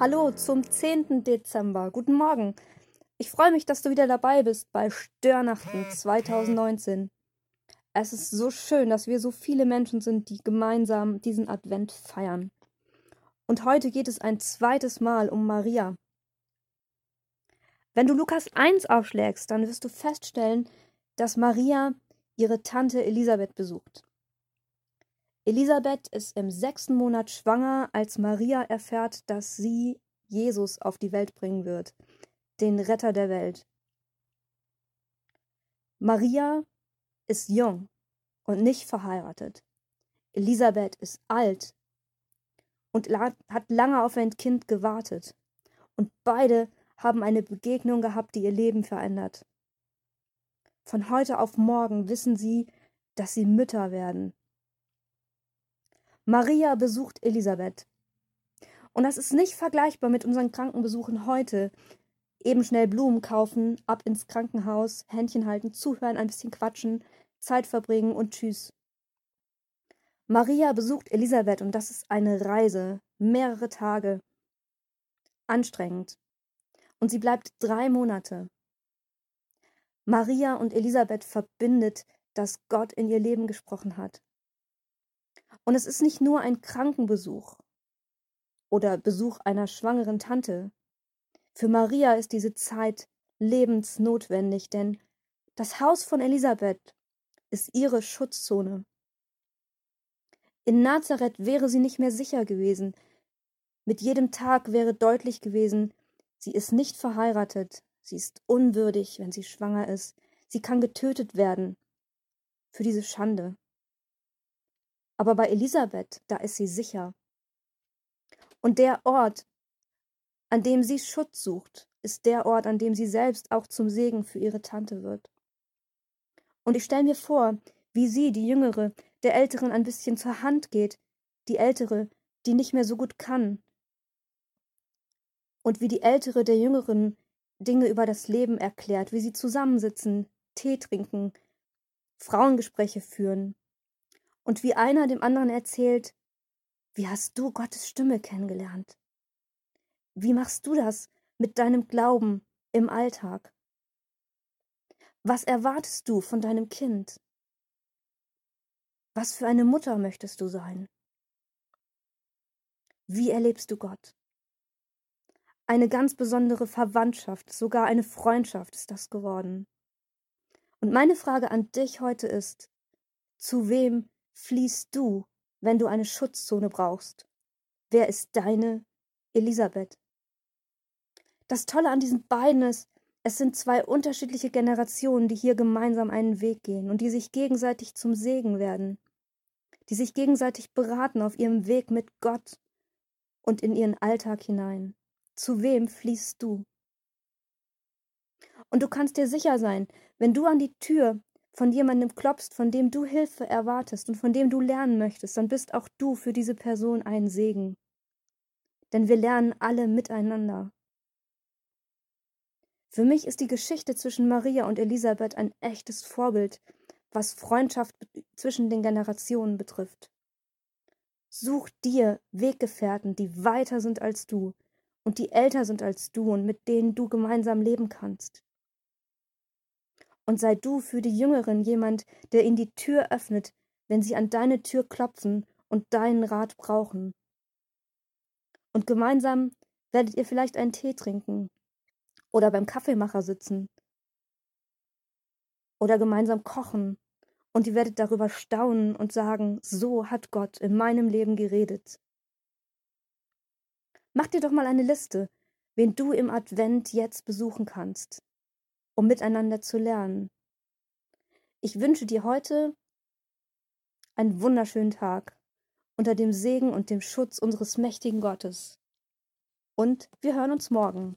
Hallo zum 10. Dezember. Guten Morgen. Ich freue mich, dass du wieder dabei bist bei Störnachten 2019. Es ist so schön, dass wir so viele Menschen sind, die gemeinsam diesen Advent feiern. Und heute geht es ein zweites Mal um Maria. Wenn du Lukas 1 aufschlägst, dann wirst du feststellen, dass Maria ihre Tante Elisabeth besucht. Elisabeth ist im sechsten Monat schwanger, als Maria erfährt, dass sie Jesus auf die Welt bringen wird, den Retter der Welt. Maria ist jung und nicht verheiratet. Elisabeth ist alt und hat lange auf ein Kind gewartet. Und beide haben eine Begegnung gehabt, die ihr Leben verändert. Von heute auf morgen wissen sie, dass sie Mütter werden. Maria besucht Elisabeth. Und das ist nicht vergleichbar mit unseren Krankenbesuchen heute. Eben schnell Blumen kaufen, ab ins Krankenhaus, Händchen halten, zuhören, ein bisschen quatschen, Zeit verbringen und tschüss. Maria besucht Elisabeth und das ist eine Reise, mehrere Tage. Anstrengend. Und sie bleibt drei Monate. Maria und Elisabeth verbindet, dass Gott in ihr Leben gesprochen hat. Und es ist nicht nur ein Krankenbesuch oder Besuch einer schwangeren Tante. Für Maria ist diese Zeit lebensnotwendig, denn das Haus von Elisabeth ist ihre Schutzzone. In Nazareth wäre sie nicht mehr sicher gewesen. Mit jedem Tag wäre deutlich gewesen, sie ist nicht verheiratet, sie ist unwürdig, wenn sie schwanger ist, sie kann getötet werden für diese Schande. Aber bei Elisabeth, da ist sie sicher. Und der Ort, an dem sie Schutz sucht, ist der Ort, an dem sie selbst auch zum Segen für ihre Tante wird. Und ich stelle mir vor, wie sie, die Jüngere, der Älteren ein bisschen zur Hand geht, die Ältere, die nicht mehr so gut kann. Und wie die Ältere der Jüngeren Dinge über das Leben erklärt, wie sie zusammensitzen, Tee trinken, Frauengespräche führen, und wie einer dem anderen erzählt, wie hast du Gottes Stimme kennengelernt? Wie machst du das mit deinem Glauben im Alltag? Was erwartest du von deinem Kind? Was für eine Mutter möchtest du sein? Wie erlebst du Gott? Eine ganz besondere Verwandtschaft, sogar eine Freundschaft ist das geworden. Und meine Frage an dich heute ist, zu wem fließt du, wenn du eine Schutzzone brauchst? Wer ist deine Elisabeth? Das Tolle an diesen beiden ist, es sind zwei unterschiedliche Generationen, die hier gemeinsam einen Weg gehen und die sich gegenseitig zum Segen werden, die sich gegenseitig beraten auf ihrem Weg mit Gott und in ihren Alltag hinein. Zu wem fließt du? Und du kannst dir sicher sein, wenn du an die Tür von jemandem klopfst, von dem du Hilfe erwartest und von dem du lernen möchtest, dann bist auch du für diese Person ein Segen. Denn wir lernen alle miteinander. Für mich ist die Geschichte zwischen Maria und Elisabeth ein echtes Vorbild, was Freundschaft zwischen den Generationen betrifft. Such dir Weggefährten, die weiter sind als du und die älter sind als du und mit denen du gemeinsam leben kannst und sei du für die Jüngeren jemand, der ihnen die Tür öffnet, wenn sie an deine Tür klopfen und deinen Rat brauchen. Und gemeinsam werdet ihr vielleicht einen Tee trinken oder beim Kaffeemacher sitzen oder gemeinsam kochen und ihr werdet darüber staunen und sagen, so hat Gott in meinem Leben geredet. Mach dir doch mal eine Liste, wen du im Advent jetzt besuchen kannst um miteinander zu lernen. Ich wünsche dir heute einen wunderschönen Tag unter dem Segen und dem Schutz unseres mächtigen Gottes. Und wir hören uns morgen.